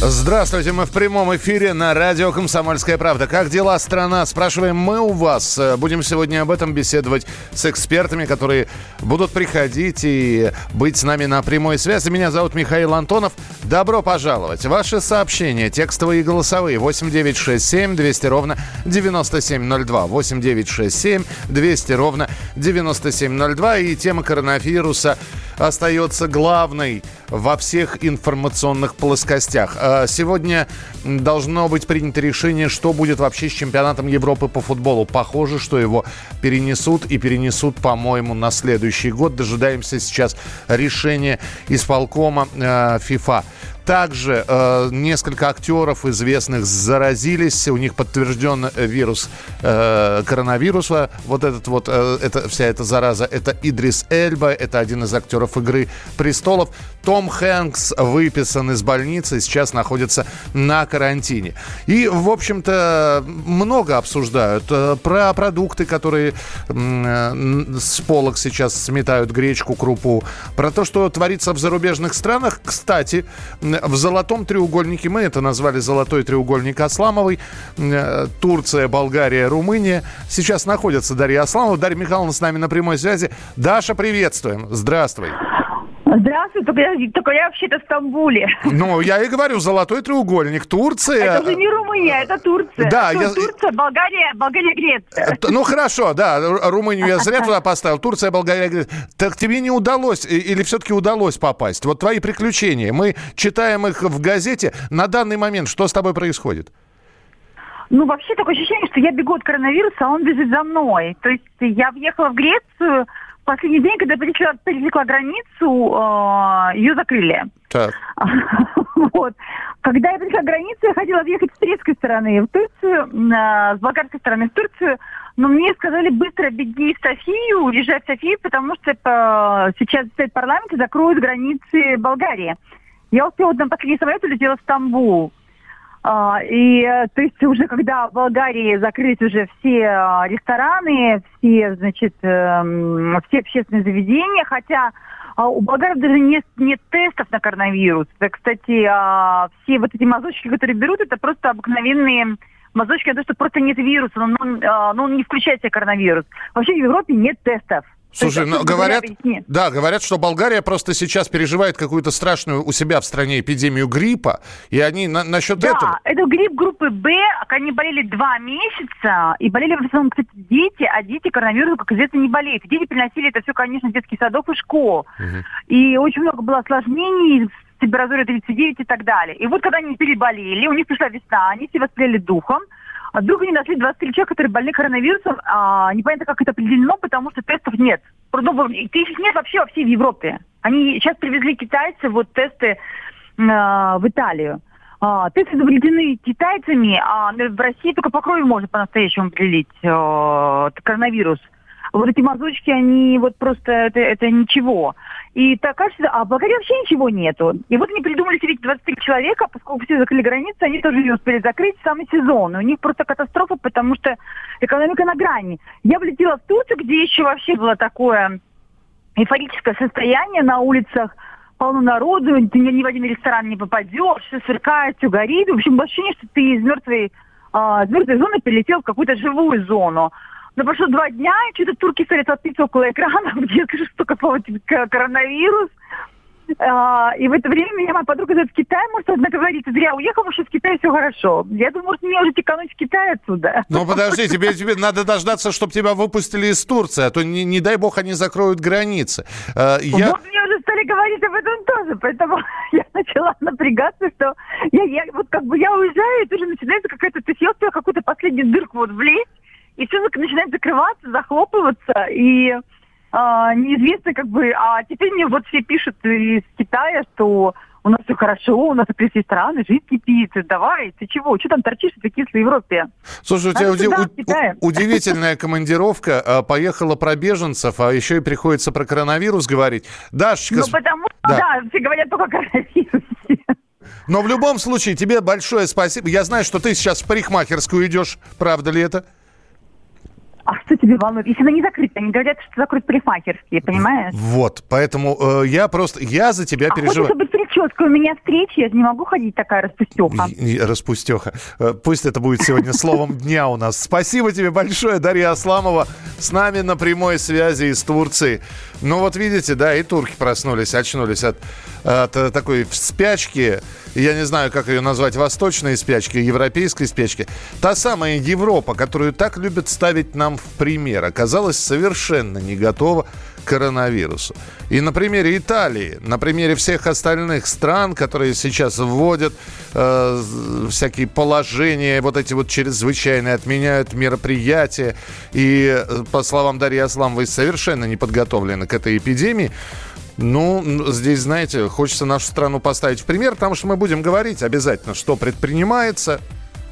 Здравствуйте, мы в прямом эфире на радио «Комсомольская правда». Как дела, страна? Спрашиваем мы у вас. Будем сегодня об этом беседовать с экспертами, которые будут приходить и быть с нами на прямой связи. Меня зовут Михаил Антонов. Добро пожаловать. Ваши сообщения, текстовые и голосовые, 8967 200 ровно 9702. 8967 200 ровно 9702. И тема коронавируса остается главной во всех информационных плоскостях. А сегодня должно быть принято решение, что будет вообще с чемпионатом Европы по футболу. Похоже, что его перенесут и перенесут, по-моему, на следующий год. Дожидаемся сейчас решения исполкома э, ФИФА. Также э, несколько актеров известных заразились. У них подтвержден вирус э, коронавируса. Вот этот вот, э, это, вся эта зараза. Это Идрис Эльба. Это один из актеров «Игры престолов». Том Хэнкс выписан из больницы. Сейчас находится на карантине. И, в общем-то, много обсуждают. Э, про продукты, которые э, с полок сейчас сметают гречку, крупу. Про то, что творится в зарубежных странах. Кстати, в золотом треугольнике, мы это назвали золотой треугольник Асламовой, э, Турция, Болгария, Румыния. Сейчас находится Дарья Асламова. Дарья Михайловна с нами на прямой связи. Даша, приветствуем. Здравствуй. Здравствуй, только я, только я вообще-то в Стамбуле. Ну, я и говорю, золотой треугольник, Турция. Это же не Румыния, это Турция. Да, Что, я... Турция, Болгария, Болгария, Греция. Ну, хорошо, да, Румынию я зря туда поставил. Турция, Болгария, Греция. Так тебе не удалось, или все-таки удалось попасть? Вот твои приключения, мы читаем их в газете. На данный момент что с тобой происходит? Ну, вообще такое ощущение, что я бегу от коронавируса, а он бежит за мной. То есть я въехала в Грецию, последний день, когда пересекла, пересекла границу, э, ее закрыли. Так. вот. Когда я пересекла границу, я хотела въехать с турецкой стороны в Турцию, э, с болгарской стороны в Турцию, но мне сказали быстро беги в Софию, езжай в Софию, потому что э, сейчас стоит парламент и закроют границы Болгарии. Я успела на последний самолет улетела в Стамбул. А, и то есть уже когда в Болгарии закрыть уже все а, рестораны, все, значит, эм, все общественные заведения, хотя а, у болгаров даже нет, нет тестов на коронавирус. Это, кстати, все вот эти мазочки, которые берут, это просто обыкновенные мазочки, то, что просто нет вируса, но, но, но он не включает в себя коронавирус. Вообще в Европе нет тестов. Слушай, ну, говорят, да, говорят, что Болгария просто сейчас переживает какую-то страшную у себя в стране эпидемию гриппа, и они на, насчет да, этого... это грипп группы Б, они болели два месяца, и болели в основном, кстати, дети, а дети коронавирусом, как известно, не болеют. Дети приносили это все, конечно, детский садов и школ. Угу. И очень много было осложнений, температура 39 и так далее. И вот когда они переболели, у них пришла весна, они все воспрели духом, а вдруг они нашли 23 человека, которые больны коронавирусом, а непонятно, как это определено, потому что тестов нет. Ну, их нет вообще во всей Европе. Они сейчас привезли китайцы вот тесты э, в Италию. А, тесты изобретены китайцами, а в России только по крови можно по-настоящему определить э, коронавирус. Вот эти мазочки, они вот просто, это, это ничего. И так кажется, а в Болгарии вообще ничего нету. И вот они придумали себе 23 человека, поскольку все закрыли границы, они тоже не успели закрыть самый сезон. И у них просто катастрофа, потому что экономика на грани. Я влетела в Турцию, где еще вообще было такое эйфорическое состояние на улицах, полно народу, ты ни в один ресторан не попадешь, все сверкает, все горит. В общем, ощущение, что ты из мертвой, а, из мертвой зоны перелетел в какую-то живую зону. Но прошло два дня, и что-то турки стали толпиться около экрана, где я скажу, что типа, коронавирус. А, и в это время меня моя подруга говорит, в Китай, может, одна говорит, зря уехал, потому что в Китае все хорошо. Я думаю, может, мне уже текануть в Китай отсюда. Ну, подожди, тебе, тебе надо дождаться, чтобы тебя выпустили из Турции, а то, не, не дай бог, они закроют границы. А, я... Вот мне уже стали говорить об этом тоже, поэтому я начала напрягаться, что я, я вот как бы я уезжаю, и тоже начинается какая-то, я успела какую-то последнюю дырку вот влезть, и все начинает закрываться, захлопываться, и а, неизвестно как бы, а теперь мне вот все пишут из Китая, что у нас все хорошо, у нас открытые страны, жизнь кипит, давай, ты чего, что там торчишь в кислой Европе? Слушай, у тебя уди- у- удивительная командировка, а, поехала про беженцев, а еще и приходится про коронавирус говорить. Дашечка... Ну, потому что, да, да все говорят только о коронавирусе. Но в любом случае, тебе большое спасибо. Я знаю, что ты сейчас в парикмахерскую идешь, правда ли это? А что тебе волнует? Если она не закрыта, они говорят, что закрыт парикмахерские, понимаешь? Вот, поэтому э, я просто, я за тебя а переживаю. хочешь, чтобы прическа у меня встреча, я же не могу ходить такая распустеха. Распустеха. Э, пусть это будет сегодня словом дня у нас. Спасибо тебе большое, Дарья Асламова, с нами на прямой связи из Турции. Ну вот видите, да, и турки проснулись, очнулись от, от э, такой спячки, я не знаю, как ее назвать, восточной спячки, европейской спячки. Та самая Европа, которую так любят ставить нам в пример, оказалась совершенно не готова коронавирусу. И на примере Италии, на примере всех остальных стран, которые сейчас вводят э, всякие положения, вот эти вот чрезвычайные, отменяют мероприятия, и, э, по словам Дарьи Асламовой, совершенно не подготовлены к этой эпидемии, ну, здесь, знаете, хочется нашу страну поставить в пример, потому что мы будем говорить обязательно, что предпринимается.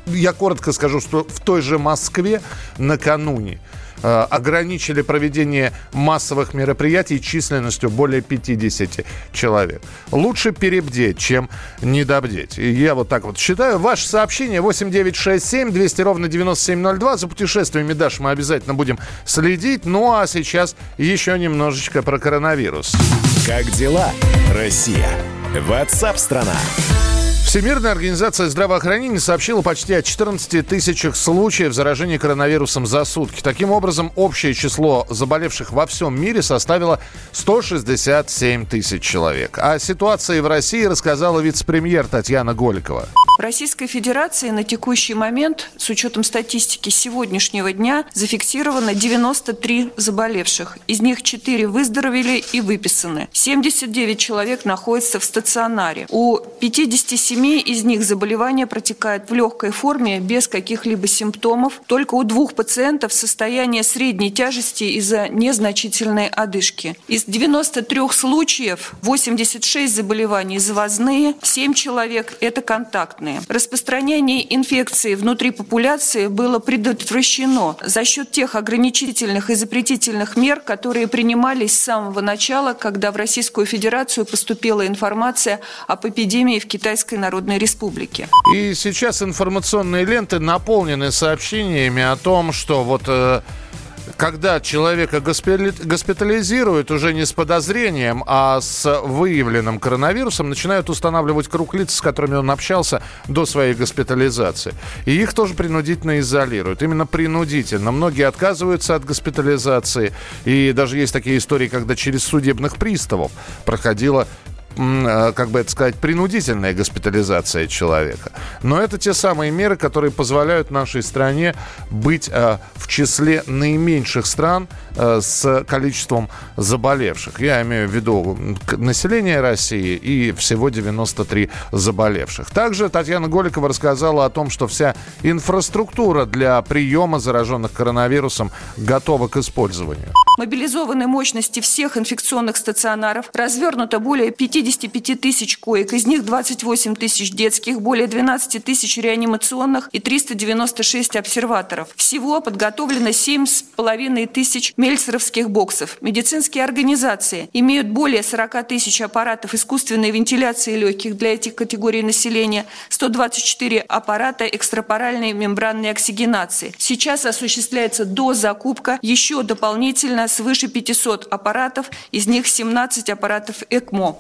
Я коротко скажу, что в той же Москве накануне ограничили проведение массовых мероприятий численностью более 50 человек. Лучше перебдеть, чем недобдеть. И я вот так вот считаю. Ваше сообщение 8967 200 ровно 9702. За путешествиями Даш мы обязательно будем следить. Ну а сейчас еще немножечко про коронавирус. Как дела, Россия? Ватсап-страна! Всемирная организация здравоохранения сообщила почти о 14 тысячах случаев заражения коронавирусом за сутки. Таким образом, общее число заболевших во всем мире составило 167 тысяч человек. О ситуации в России рассказала вице-премьер Татьяна Голикова. В Российской Федерации на текущий момент, с учетом статистики сегодняшнего дня, зафиксировано 93 заболевших. Из них 4 выздоровели и выписаны. 79 человек находятся в стационаре. У 57 из них заболевание протекает в легкой форме без каких-либо симптомов. Только у двух пациентов состояние средней тяжести из-за незначительной одышки. Из 93 случаев 86 заболеваний завозные, 7 человек – это контактные. Распространение инфекции внутри популяции было предотвращено за счет тех ограничительных и запретительных мер, которые принимались с самого начала, когда в Российскую Федерацию поступила информация об эпидемии в Китайской Народной Республике. И сейчас информационные ленты наполнены сообщениями о том, что вот э, когда человека госпитализируют уже не с подозрением, а с выявленным коронавирусом, начинают устанавливать круг лиц, с которыми он общался до своей госпитализации. И их тоже принудительно изолируют. Именно принудительно. Многие отказываются от госпитализации. И даже есть такие истории, когда через судебных приставов проходила как бы это сказать, принудительная госпитализация человека. Но это те самые меры, которые позволяют нашей стране быть э, в числе наименьших стран э, с количеством заболевших. Я имею в виду население России и всего 93 заболевших. Также Татьяна Голикова рассказала о том, что вся инфраструктура для приема зараженных коронавирусом готова к использованию. Мобилизованы мощности всех инфекционных стационаров, развернуто более 50 55 тысяч коек, из них 28 тысяч детских, более 12 тысяч реанимационных и 396 обсерваторов. Всего подготовлено 7,5 тысяч мельцеровских боксов. Медицинские организации имеют более 40 тысяч аппаратов искусственной вентиляции легких для этих категорий населения, 124 аппарата экстрапоральной мембранной оксигенации. Сейчас осуществляется дозакупка еще дополнительно свыше 500 аппаратов, из них 17 аппаратов ЭКМО.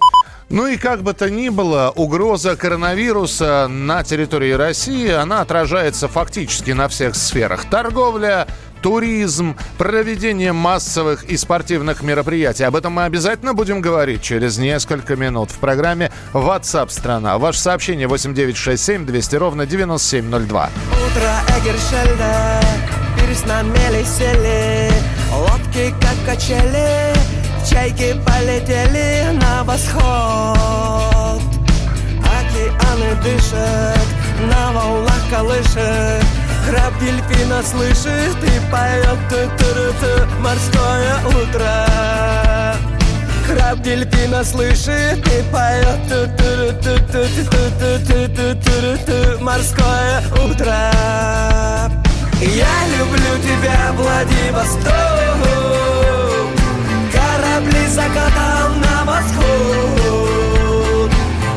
Ну и как бы то ни было, угроза коронавируса на территории России, она отражается фактически на всех сферах. Торговля, туризм, проведение массовых и спортивных мероприятий. Об этом мы обязательно будем говорить через несколько минут в программе WhatsApp страна. Ваше сообщение 8967 200 ровно 9702. Утро Эгершельда, лодки как качели, Чайки полетели на восход. Океаны дышат, на волнах колышет. Краб дельфина слышит и поет ту -ту -ту Морское утро. Краб дельфина слышит и поет -ту -ту -ту -ту -ту -ту -ту -ту -ту Морское утро. Я люблю тебя, Владивосток высоко на восход.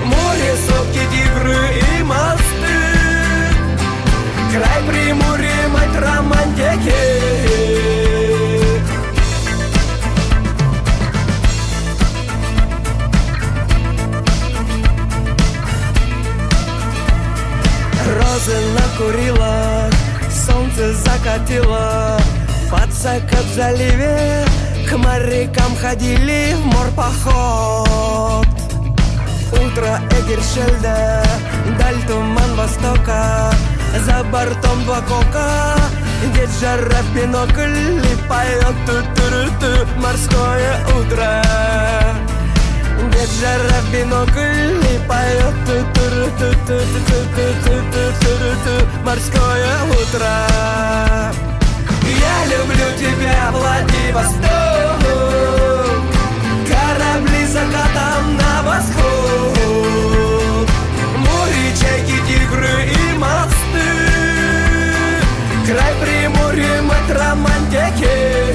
Море, сопки, дивры и мосты. Край Приморье, мать романтики. Розы накурила, солнце закатило катило Пацака в заливе К морякам ходили в морпоход. Утро Эгершельда Даль туман востока. За бортом два кока Дед жара в бинокль И поет ту ту ту Морское утро. Дед жара в бинокль И поет ту ту ту ту ту ту ту ту ту Морское утро Я люблю тебя, Владивосток. Корабли закатом на восход. Море, чайки, тигры и мосты. Край приморья, мы романтики.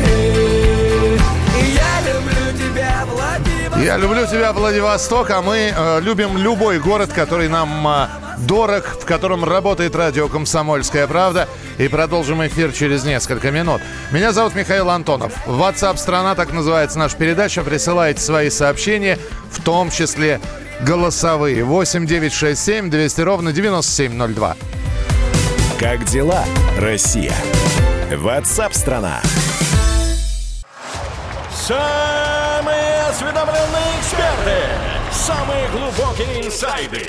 Я люблю тебя, Владивосток, а мы э, любим любой город, который нам э, дорог, в котором работает радио «Комсомольская правда». И продолжим эфир через несколько минут. Меня зовут Михаил Антонов. WhatsApp «Страна», так называется наша передача. Присылайте свои сообщения, в том числе голосовые. 8 9 6 7 200 ровно 9702. Как дела, Россия? Ватсап-страна! Самые осведомленные эксперты, самые глубокие инсайды,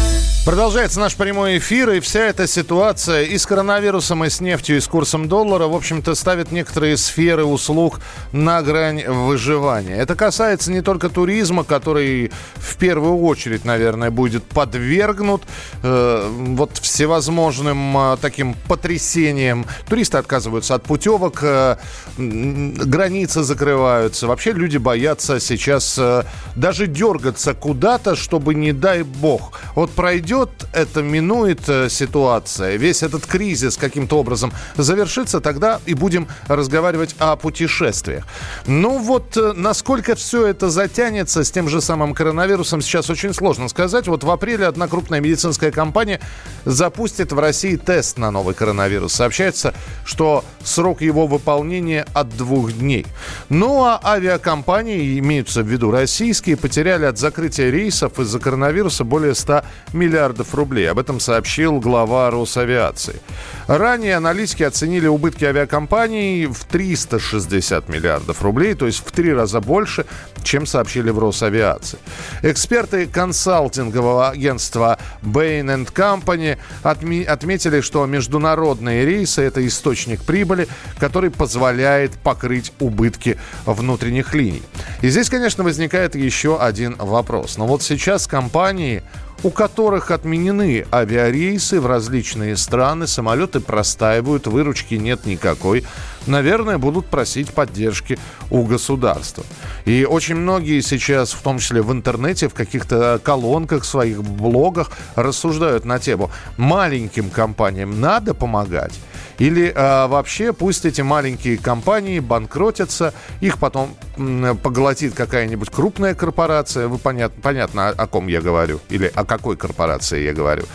Продолжается наш прямой эфир, и вся эта ситуация и с коронавирусом, и с нефтью, и с курсом доллара, в общем-то, ставит некоторые сферы услуг на грань выживания. Это касается не только туризма, который в первую очередь, наверное, будет подвергнут э, вот всевозможным э, таким потрясениям. Туристы отказываются от путевок, э, границы закрываются. Вообще люди боятся сейчас э, даже дергаться куда-то, чтобы, не дай бог, вот пройдет это, минует э, ситуация, весь этот кризис каким-то образом завершится, тогда и будем разговаривать о путешествиях. Ну вот, э, насколько все это затянется с тем же самым коронавирусом, сейчас очень сложно сказать. Вот в апреле одна крупная медицинская компания запустит в России тест на новый коронавирус. Сообщается, что срок его выполнения от двух дней. Ну а авиакомпании, имеются в виду российские, потеряли от закрытия рейсов из-за коронавируса более 100 миллиардов рублей. Об этом сообщил глава Росавиации. Ранее аналитики оценили убытки авиакомпаний в 360 миллиардов рублей, то есть в три раза больше, чем сообщили в Росавиации. Эксперты консалтингового агентства Bain Company отме- отметили, что международные рейсы – это источник прибыли, который позволяет покрыть убытки внутренних линий. И здесь, конечно, возникает еще один вопрос. Но вот сейчас компании у которых отменены авиарейсы в различные страны, самолеты простаивают, выручки нет никакой, наверное, будут просить поддержки у государства. И очень многие сейчас, в том числе в интернете, в каких-то колонках, своих блогах рассуждают на тему, маленьким компаниям надо помогать, или а, вообще пусть эти маленькие компании банкротятся, их потом м, поглотит какая-нибудь крупная корпорация. Вы понят, понятно, о, о ком я говорю, или о какой корпорации я говорю.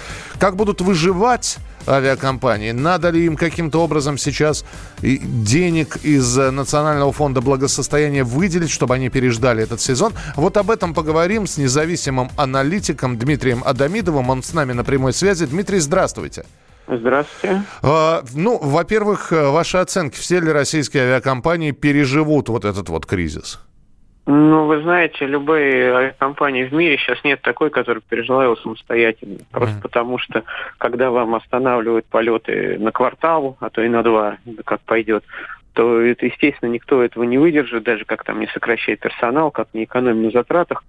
Как будут выживать авиакомпании? Надо ли им каким-то образом сейчас денег из э, Национального фонда благосостояния выделить, чтобы они переждали этот сезон? Вот об этом поговорим с независимым аналитиком Дмитрием Адамидовым. Он с нами на прямой связи. Дмитрий, здравствуйте. Здравствуйте. А, Ну, во-первых, э, ваши оценки, все ли российские авиакомпании переживут вот этот вот кризис? Ну, вы знаете, любые авиакомпании в мире сейчас нет такой, которая пережила его самостоятельно. Просто Мгм. потому что, когда вам останавливают полеты на квартал, а то и на два, как пойдет, то это, естественно, никто этого не выдержит, даже как там не сокращает персонал, как не экономит на затратах.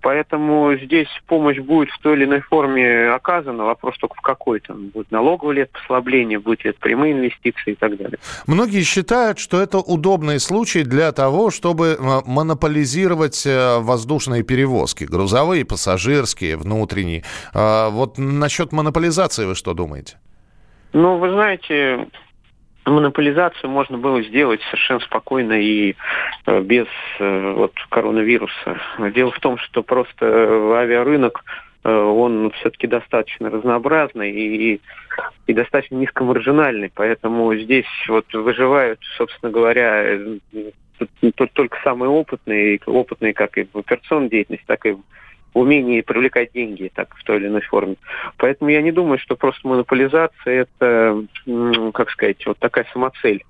Поэтому здесь помощь будет в той или иной форме оказана. Вопрос только в какой там. Будет налоговое это послабление, будет ли это прямые инвестиции и так далее. Многие считают, что это удобный случай для того, чтобы э, монополизировать э, воздушные перевозки. Грузовые, пассажирские, внутренние. А вот насчет монополизации вы что думаете? Ну, вы знаете, монополизацию можно было сделать совершенно спокойно и э, без э, вот, коронавируса. Дело в том, что просто авиарынок э, он все-таки достаточно разнообразный и, и достаточно низкомаржинальный, поэтому здесь вот выживают, собственно говоря, только самые опытные, опытные как и в операционной деятельности, так и умении привлекать деньги так в той или иной форме. Поэтому я не думаю, что просто монополизация это, как сказать, вот такая самоцель.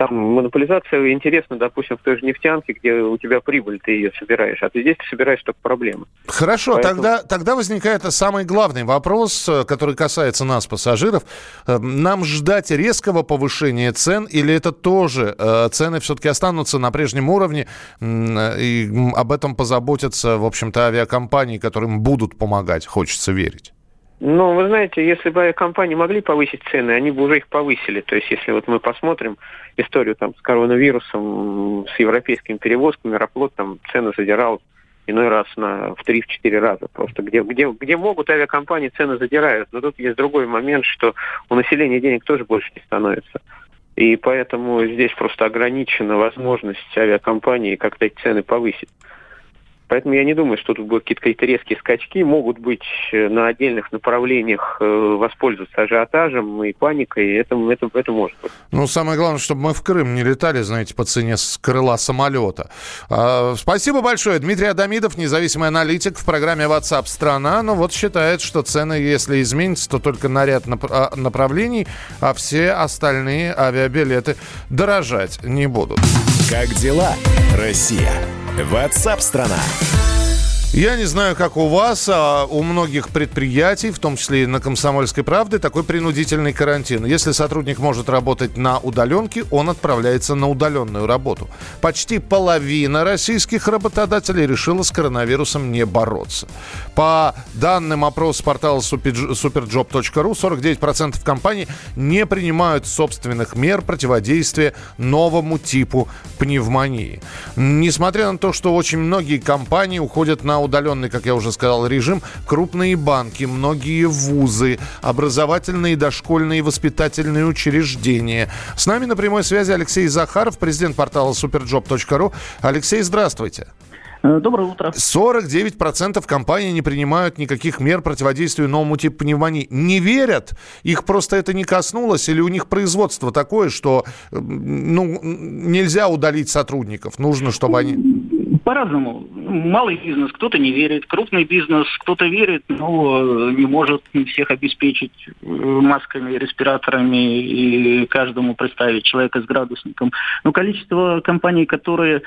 Там монополизация интересна, допустим, в той же нефтянке, где у тебя прибыль, ты ее собираешь, а ты здесь ты собираешь только проблемы. Хорошо, Поэтому... тогда, тогда возникает самый главный вопрос, э, который касается нас, пассажиров. Э, нам ждать резкого повышения цен или это тоже э, цены все-таки останутся на прежнем уровне и об этом позаботятся, в общем-то, авиакомпании, которым будут помогать, хочется верить? Ну, вы знаете, если бы компании могли повысить цены, они бы уже их повысили. То есть, если вот мы посмотрим историю там с коронавирусом, с европейскими перевозками, Аэрофлот там цены задирал иной раз на, в 3-4 раза просто. Где, где, где могут авиакомпании цены задирают. Но тут есть другой момент, что у населения денег тоже больше не становится. И поэтому здесь просто ограничена возможность авиакомпании как-то эти цены повысить. Поэтому я не думаю, что тут будут какие-то, какие резкие скачки. Могут быть э, на отдельных направлениях э, воспользоваться ажиотажем и паникой. Это, это, это может быть. Ну, самое главное, чтобы мы в Крым не летали, знаете, по цене с крыла самолета. А, спасибо большое. Дмитрий Адамидов, независимый аналитик в программе WhatsApp страна. Ну, вот считает, что цены, если изменятся, то только на ряд а, направлений, а все остальные авиабилеты дорожать не будут. Как дела, Россия? WhatsApp страна. Я не знаю, как у вас, а у многих предприятий, в том числе и на «Комсомольской правде», такой принудительный карантин. Если сотрудник может работать на удаленке, он отправляется на удаленную работу. Почти половина российских работодателей решила с коронавирусом не бороться. По данным опроса портала superjob.ru, 49% компаний не принимают собственных мер противодействия новому типу пневмонии. Несмотря на то, что очень многие компании уходят на удаленный, как я уже сказал, режим, крупные банки, многие вузы, образовательные дошкольные воспитательные учреждения. С нами на прямой связи Алексей Захаров, президент портала superjob.ru. Алексей, здравствуйте. Э, доброе утро. 49% компаний не принимают никаких мер противодействия новому типу пневмонии. Не верят? Их просто это не коснулось? Или у них производство такое, что ну, нельзя удалить сотрудников? Нужно, чтобы они по-разному. Малый бизнес, кто-то не верит, крупный бизнес, кто-то верит, но не может всех обеспечить э, масками, респираторами и каждому представить человека с градусником. Но количество компаний, которые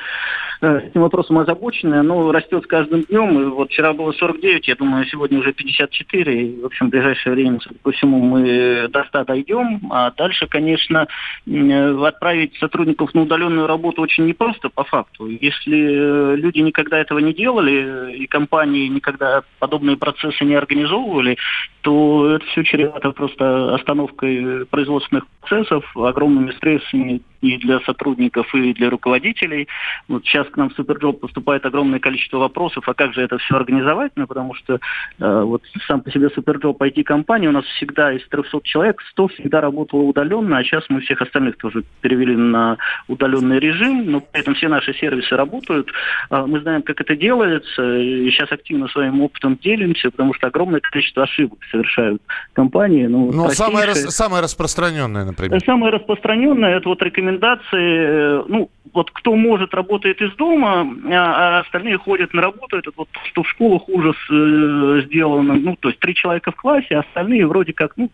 э, этим вопросом озабочены, оно растет с каждым днем. И вот вчера было 49, я думаю, сегодня уже 54. И, в общем, в ближайшее время, по всему, мы до 100 дойдем. А дальше, конечно, э, отправить сотрудников на удаленную работу очень непросто по факту. Если люди никогда этого не делали, и компании никогда подобные процессы не организовывали, то это все чревато просто остановкой производственных процессов, огромными стрессами и для сотрудников, и для руководителей. Вот сейчас к нам в SuperJob поступает огромное количество вопросов, а как же это все организовать, ну, потому что э, вот сам по себе SuperJob IT-компания, у нас всегда из 300 человек 100 всегда работало удаленно, а сейчас мы всех остальных тоже перевели на удаленный режим, но при этом все наши сервисы работают. Э, мы знаем, как это делается, и сейчас активно своим опытом делимся, потому что огромное количество ошибок совершают компании. Ну, ну самое, самое распространенное, например. Самое распространенное, это вот рекомендация рекомендации, э, ну, вот кто может, работает из дома, а, а остальные ходят на работу. Это вот что в школах ужас э, сделано. Ну, то есть три человека в классе, а остальные вроде как, ну,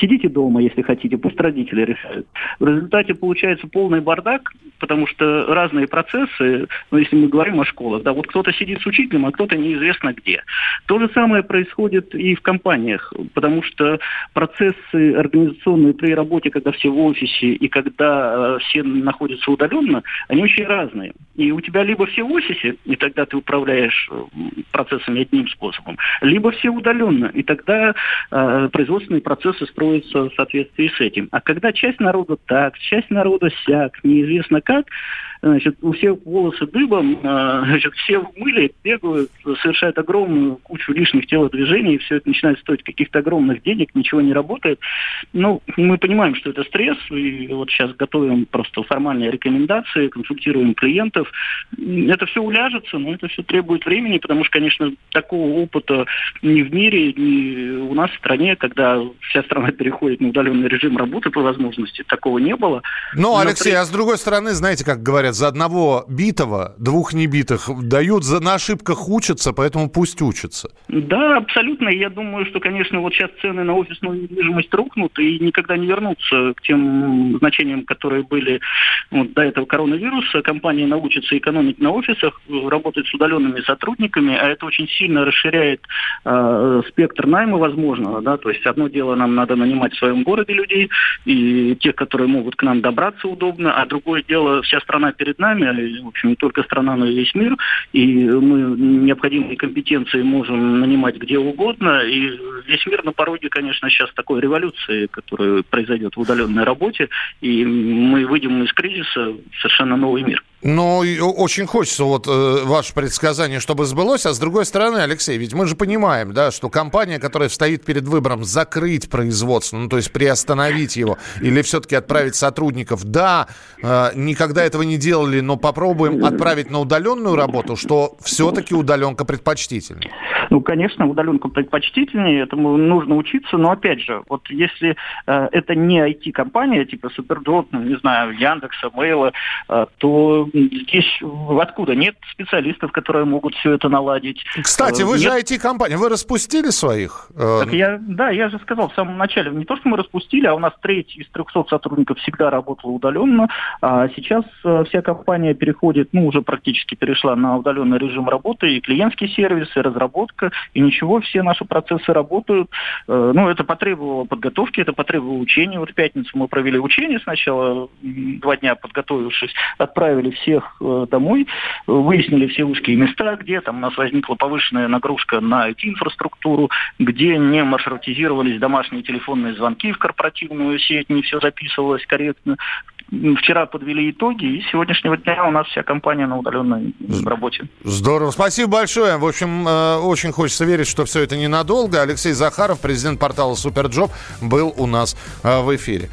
Сидите дома, если хотите, пусть родители решают. В результате получается полный бардак, потому что разные процессы, ну, если мы говорим о школах, да, вот кто-то сидит с учителем, а кто-то неизвестно где. То же самое происходит и в компаниях, потому что процессы организационные при работе, когда все в офисе и когда э, все находятся удаленно, они очень разные. И у тебя либо все в офисе, и тогда ты управляешь э, процессами одним способом, либо все удаленно, и тогда э, производственные процессы строятся в соответствии с этим. А когда часть народа так, часть народа сяк, неизвестно как, значит, у всех волосы дыбом, а, значит, все в мыле бегают, совершают огромную кучу лишних телодвижений, и все это начинает стоить каких-то огромных денег, ничего не работает. Ну, мы понимаем, что это стресс, и вот сейчас готовим просто формальные рекомендации, консультируем клиентов. Это все уляжется, но это все требует времени, потому что, конечно, такого опыта ни в мире, ни у нас в стране, когда вся страна переходит на удаленный режим работы по возможности, такого не было. Ну, Алексей, при... а с другой стороны, знаете, как говорят, говорят, за одного битого, двух небитых дают, за, на ошибках учатся, поэтому пусть учатся. Да, абсолютно. Я думаю, что, конечно, вот сейчас цены на офисную недвижимость рухнут и никогда не вернутся к тем значениям, которые были вот, до этого коронавируса. Компании научатся экономить на офисах, работать с удаленными сотрудниками, а это очень сильно расширяет э, спектр найма возможного. Да? То есть одно дело нам надо нанимать в своем городе людей, и тех, которые могут к нам добраться удобно, а другое дело, вся страна перед нами, а, в общем, не только страна, но и весь мир, и мы необходимые компетенции можем нанимать где угодно, и весь мир на пороге, конечно, сейчас такой революции, которая произойдет в удаленной работе, и мы выйдем из кризиса в совершенно новый мир. Ну, очень хочется вот э, ваше предсказание, чтобы сбылось. А с другой стороны, Алексей, ведь мы же понимаем, да, что компания, которая стоит перед выбором закрыть производство, ну, то есть приостановить его, или все-таки отправить сотрудников, да, э, никогда этого не делали, но попробуем отправить на удаленную работу, что все-таки удаленка предпочтительнее. Ну, конечно, удаленка предпочтительнее, этому нужно учиться, но опять же, вот если э, это не IT-компания, типа Суперджоп, ну, не знаю, Яндекса, Мейла, э, то здесь откуда? Нет специалистов, которые могут все это наладить. Кстати, вы Нет... же IT-компания, вы распустили своих? Э, так я, да, я же сказал в самом начале, не то, что мы распустили, а у нас треть из 300 сотрудников всегда работала удаленно, а сейчас э, вся компания переходит, ну, уже практически перешла на удаленный режим работы, и клиентский сервис, и разработка, и ничего, все наши процессы работают. Э, ну, это потребовало подготовки, это потребовало учения. Вот в пятницу мы провели учение сначала, два дня подготовившись, отправили всех э, домой, выяснили все узкие места, где там у нас возникла повышенная нагрузка на IT-инфраструктуру, где не маршрутизировались домашние телефонные звонки в корпоративную сеть, не все записывалось корректно. Вчера подвели итоги, и с сегодняшнего дня у нас вся компания на удаленной работе. Здорово. Спасибо большое. В общем, э, очень хочется верить, что все это ненадолго. Алексей Захаров, президент портала Суперджоп, был у нас э, в эфире.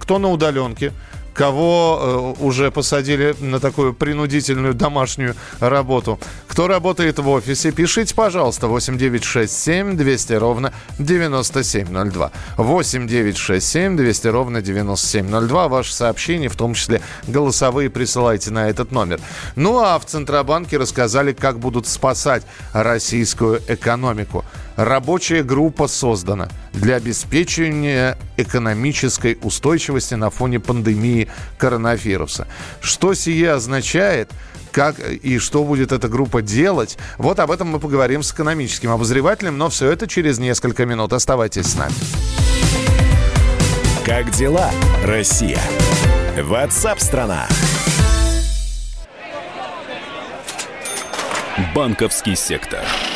Кто на удаленке? Кого э, уже посадили на такую принудительную домашнюю работу. Кто работает в офисе, пишите, пожалуйста, 8967 200 ровно 9702. 8967 200 ровно 9702. Ваши сообщения, в том числе голосовые, присылайте на этот номер. Ну а в Центробанке рассказали, как будут спасать российскую экономику. Рабочая группа создана для обеспечения экономической устойчивости на фоне пандемии коронавируса. Что сие означает? как и что будет эта группа делать. Вот об этом мы поговорим с экономическим обозревателем, но все это через несколько минут. Оставайтесь с нами. Как дела, Россия? Ватсап-страна! Банковский сектор –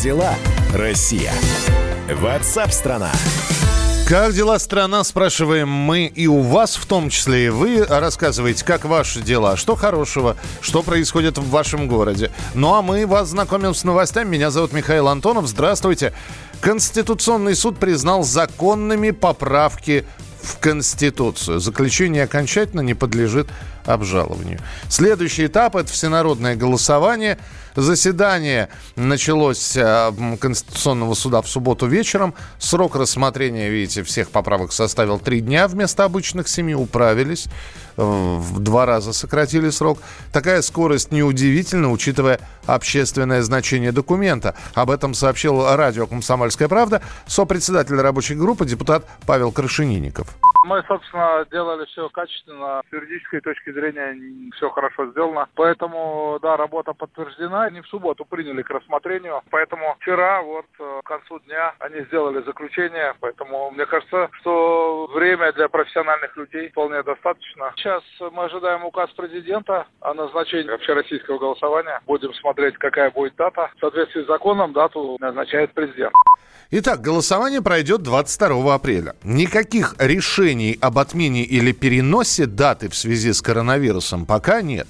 Дела, Россия? Ватсап-страна! Как дела страна, спрашиваем мы и у вас в том числе. И вы рассказываете, как ваши дела, что хорошего, что происходит в вашем городе. Ну а мы вас знакомим с новостями. Меня зовут Михаил Антонов. Здравствуйте. Конституционный суд признал законными поправки в Конституцию. Заключение окончательно не подлежит обжалованию. Следующий этап – это всенародное голосование. Заседание началось э, Конституционного суда в субботу вечером. Срок рассмотрения, видите, всех поправок составил три дня вместо обычных семи. Управились. Э, в два раза сократили срок. Такая скорость неудивительна, учитывая общественное значение документа. Об этом сообщил радио «Комсомольская правда» сопредседатель рабочей группы депутат Павел Крашенинников. Мы, собственно, делали все качественно. С юридической точки зрения все хорошо сделано. Поэтому, да, работа подтверждена. Они в субботу приняли к рассмотрению. Поэтому вчера, вот, э, к концу дня, они сделали заключение. Поэтому, мне кажется, что время для профессиональных людей вполне достаточно. Сейчас мы ожидаем указ президента о назначении общероссийского голосования. Будем смотреть, какая будет дата. В соответствии с законом дату назначает президент. Итак, голосование пройдет 22 апреля. Никаких решений об отмене или переносе даты в связи с коронавирусом пока нет.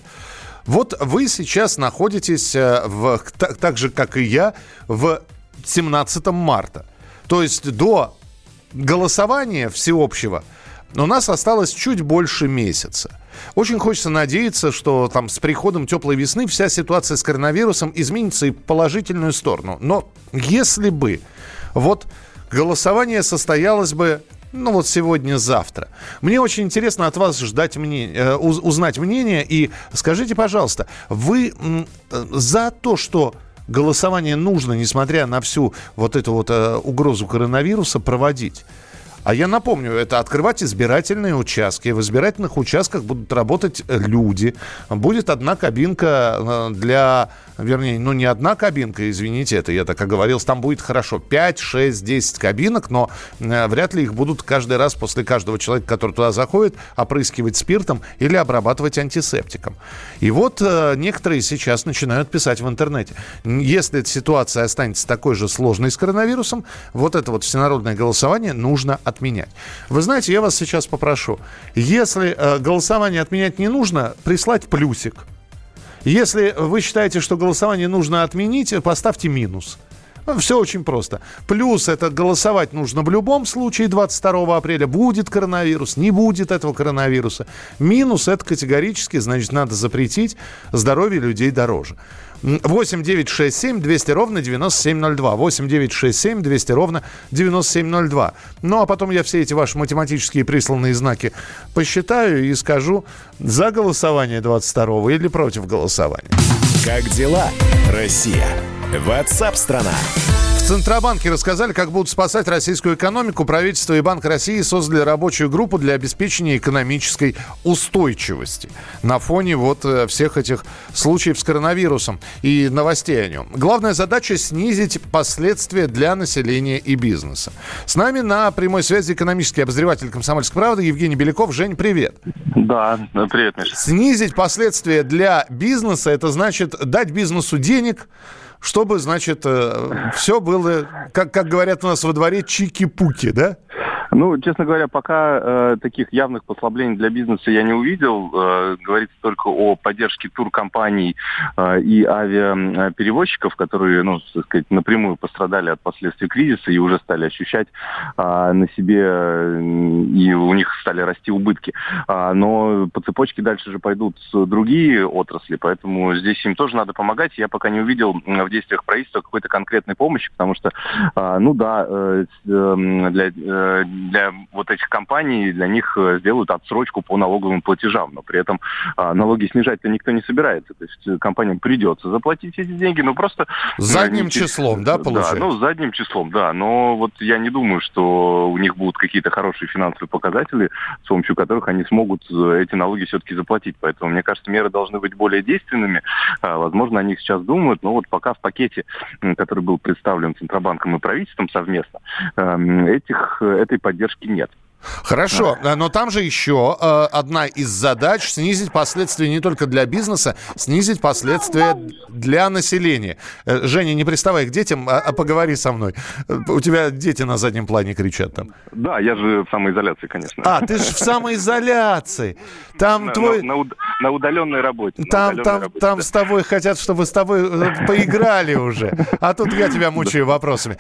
Вот вы сейчас находитесь, э, в, так, так же, как и я, в 17 марта. То есть до голосования всеобщего у нас осталось чуть больше месяца. Очень хочется надеяться, что там с приходом теплой весны вся ситуация с коронавирусом изменится и в положительную сторону. Но если бы вот голосование состоялось бы ну вот сегодня-завтра. Мне очень интересно от вас ждать мнение, э, узнать мнение. И скажите, пожалуйста, вы э, за то, что голосование нужно, несмотря на всю вот эту вот э, угрозу коронавируса, проводить? А я напомню, это открывать избирательные участки. В избирательных участках будут работать люди. Будет одна кабинка для вернее, ну не одна кабинка, извините, это я так оговорился, там будет хорошо 5, 6, 10 кабинок, но э, вряд ли их будут каждый раз после каждого человека, который туда заходит, опрыскивать спиртом или обрабатывать антисептиком. И вот э, некоторые сейчас начинают писать в интернете. Если эта ситуация останется такой же сложной с коронавирусом, вот это вот всенародное голосование нужно отменять. Вы знаете, я вас сейчас попрошу, если э, голосование отменять не нужно, прислать плюсик – если вы считаете, что голосование нужно отменить, поставьте минус. Все очень просто. Плюс это голосовать нужно в любом случае 22 апреля. Будет коронавирус, не будет этого коронавируса. Минус это категорически, значит, надо запретить. Здоровье людей дороже. 8 9 6 7 200 ровно 9702. 8 9 6 7 200 ровно 9702. Ну, а потом я все эти ваши математические присланные знаки посчитаю и скажу за голосование 22 или против голосования. Как дела, Россия? Ватсап-страна! Центробанке рассказали, как будут спасать российскую экономику. Правительство и Банк России создали рабочую группу для обеспечения экономической устойчивости на фоне вот э, всех этих случаев с коронавирусом и новостей о нем. Главная задача – снизить последствия для населения и бизнеса. С нами на прямой связи экономический обозреватель «Комсомольской правды» Евгений Беляков. Жень, привет. Да, привет, Миша. Снизить последствия для бизнеса – это значит дать бизнесу денег, чтобы, значит, э, все было, как, как говорят у нас во дворе, чики-пуки, да? Ну, честно говоря, пока э, таких явных послаблений для бизнеса я не увидел. Э, говорится только о поддержке туркомпаний э, и авиаперевозчиков, которые, ну, так сказать, напрямую пострадали от последствий кризиса и уже стали ощущать э, на себе, э, и у них стали расти убытки. А, но по цепочке дальше же пойдут другие отрасли, поэтому здесь им тоже надо помогать. Я пока не увидел в действиях правительства какой-то конкретной помощи, потому что, э, ну да, э, э, для э, для вот этих компаний, для них э, сделают отсрочку по налоговым платежам, но при этом а, налоги снижать-то никто не собирается. То есть э, компаниям придется заплатить эти деньги, но просто... Задним ну, числом, да, получается? Да, ну, задним числом, да. Но вот я не думаю, что у них будут какие-то хорошие финансовые показатели, с помощью которых они смогут э, эти налоги все-таки заплатить. Поэтому, мне кажется, меры должны быть более действенными. А, возможно, они сейчас думают, но вот пока в пакете, который был представлен Центробанком и правительством совместно, эм, этих, этой поддержки нет. Хорошо, да. но там же еще э, одна из задач снизить последствия не только для бизнеса, снизить последствия для населения. Э, Женя, не приставай к детям, а, а поговори со мной. Э, у тебя дети на заднем плане кричат там. Да, я же в самоизоляции, конечно. А, ты же в самоизоляции. Там на, твой... На, на, на удаленной работе. Там, удаленной там, работе, там да. с тобой хотят, чтобы с тобой э, поиграли уже. А тут я тебя мучаю вопросами.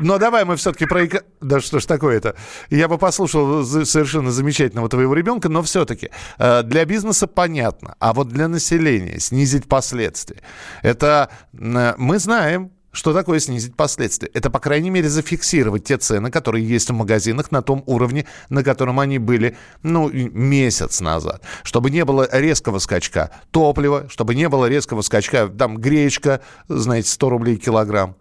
Но давай мы все-таки про... Да что ж такое-то? Я бы послушал за- совершенно замечательного твоего ребенка, но все-таки для бизнеса понятно, а вот для населения снизить последствия. Это э, мы знаем, что такое снизить последствия? Это, по крайней мере, зафиксировать те цены, которые есть в магазинах на том уровне, на котором они были, ну, месяц назад. Чтобы не было резкого скачка топлива, чтобы не было резкого скачка, там, гречка, знаете, 100 рублей килограмм.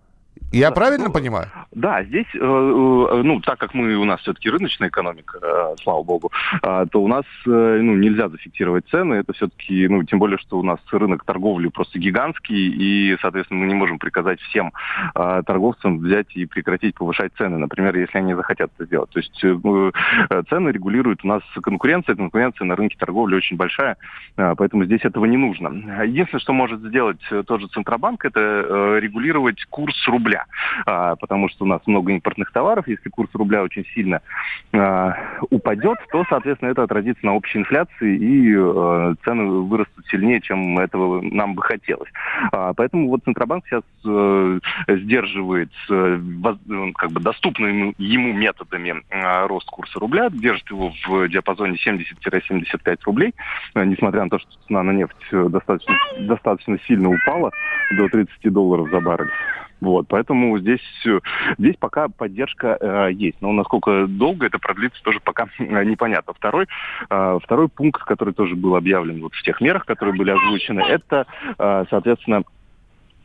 Я правильно понимаю? Да, здесь, э, э, ну, так как мы у нас все-таки рыночная экономика, э, слава богу, то у нас, ну, нельзя зафиксировать цены. Это все-таки, ну, тем более, что у нас рынок торговли просто гигантский, и, соответственно, мы не можем приказать всем торговцам взять и прекратить повышать цены, например, если они захотят это сделать. То есть ну, цены регулирует у нас конкуренция, конкуренция на рынке торговли очень большая, поэтому здесь этого не нужно. Единственное, что может сделать тот же Центробанк, это регулировать курс рубля, А, потому что у нас много импортных товаров. Если курс рубля очень сильно а, упадет, то, соответственно, это отразится на общей инфляции, и э, цены вырастут сильнее, чем этого нам бы хотелось. А, поэтому вот Центробанк сейчас э, сдерживает воз- э, как бы доступными ему методами э, рост курса рубля, держит его в диапазоне 70-75 рублей, э, несмотря на то, что цена на нефть э, достаточно, достаточно сильно упала до 30 долларов за баррель. Вот, поэтому здесь, э, здесь пока поддержка э, есть. Но насколько долго это продлится, тоже пока э, непонятно. Второй, э, второй пункт, который тоже был объявлен вот в тех мерах, которые были озвучены, это, э, соответственно,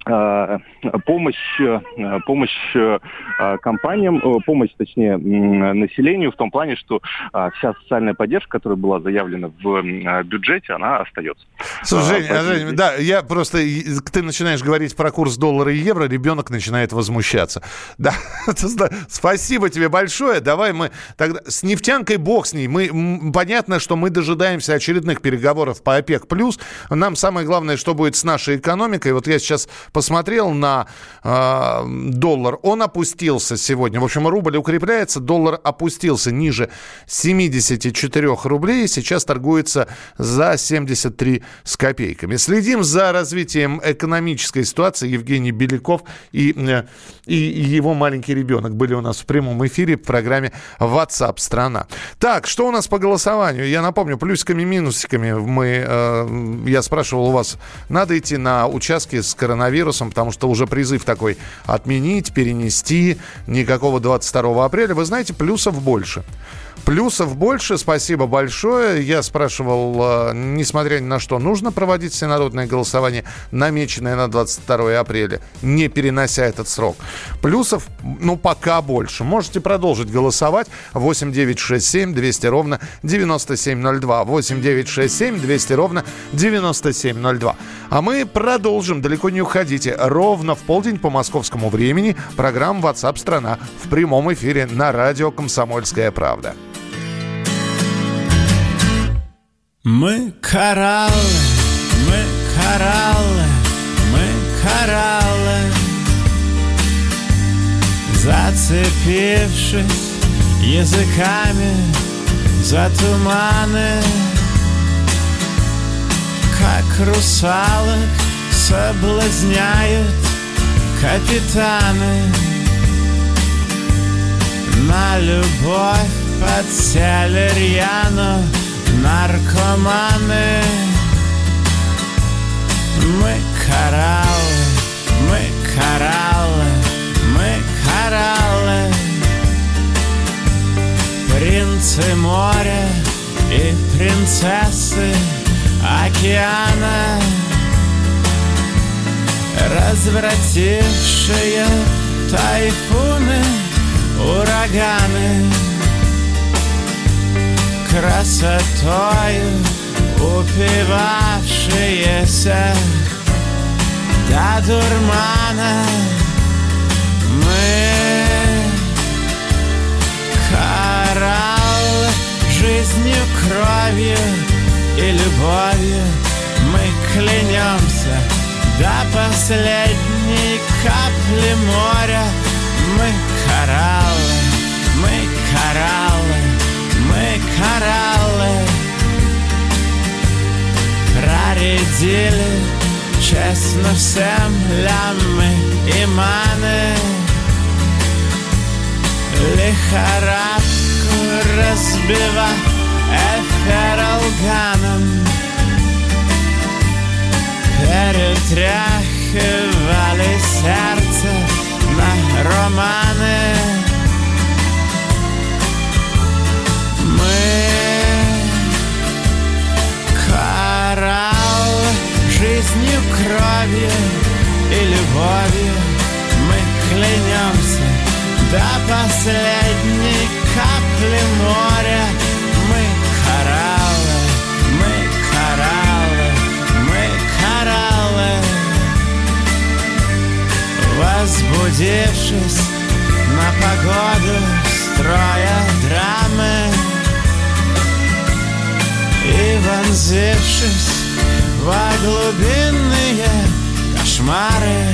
помощь, э, помощь э, компаниям, э, помощь, точнее, населению в том плане, что э, вся социальная поддержка, которая была заявлена в э, бюджете, она остается. Слушай, А, Жень, а, Жень, да, я просто... Ты начинаешь говорить про курс доллара и евро, ребенок начинает возмущаться. Да, спасибо тебе большое. Давай мы тогда... С нефтянкой бог с ней. Мы, понятно, что мы дожидаемся очередных переговоров по ОПЕК+. Нам самое главное, что будет с нашей экономикой. Вот я сейчас посмотрел на э, доллар. Он опустился сегодня. В общем, рубль укрепляется, доллар опустился ниже 74 рублей. Сейчас торгуется за 73 с копейками. Следим за развитием экономической ситуации. Евгений Беляков и, э, и его маленький ребенок были у нас в прямом эфире в программе WhatsApp страна. Так, что у нас по голосованию? Я напомню, плюсиками, минусиками мы, э, я спрашивал у вас, надо идти на участки с коронавирусом, потому что уже призыв такой отменить, перенести, никакого 22 апреля. Вы знаете, плюсов больше. Плюсов больше, спасибо большое. Я спрашивал, э, несмотря ни на что, нужно проводить всенародное голосование, намеченное на 22 апреля, не перенося этот срок. Плюсов, ну, пока больше. Можете продолжить голосовать. 8 9 6 7 200 ровно 9702. 8 9 6 7 200 ровно 9702. А мы продолжим, далеко не уходите. Ровно в полдень по московскому времени программа WhatsApp страна в прямом эфире на радио «Комсомольская правда». Мы кораллы, мы кораллы, мы кораллы. Зацепившись языками за туманы Как русалок соблазняют капитаны. На любовь подсели рьяно наркоманы. Мы кораллы, мы кораллы, мы кораллы. Принцы моря и принцессы океана. Развратившие тайфуны, ураганы красотою упивавшиеся до дурмана. Мы кораллы. кровью и любовью. Мы клянемся До последней капли моря. Мы кораллы, мы кораллы, кораллы. Проредили честно всем лямы и маны. Лихорадку разбивать эфиралганом. Перетряхивали сердце на романы жизнью, кровью и любовью Мы клянемся до последней капли моря. Мы кораллы, мы кораллы, мы кораллы. Возбудившись на погоду, строя драмы. И вонзившись во глубинные кошмары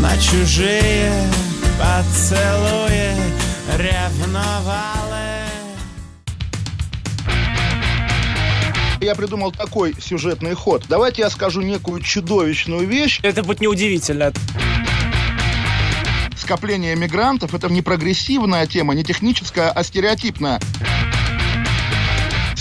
На чужие поцелуи ревновалы Я придумал такой сюжетный ход. Давайте я скажу некую чудовищную вещь. Это будет неудивительно. Скопление мигрантов – это не прогрессивная тема, не техническая, а стереотипная.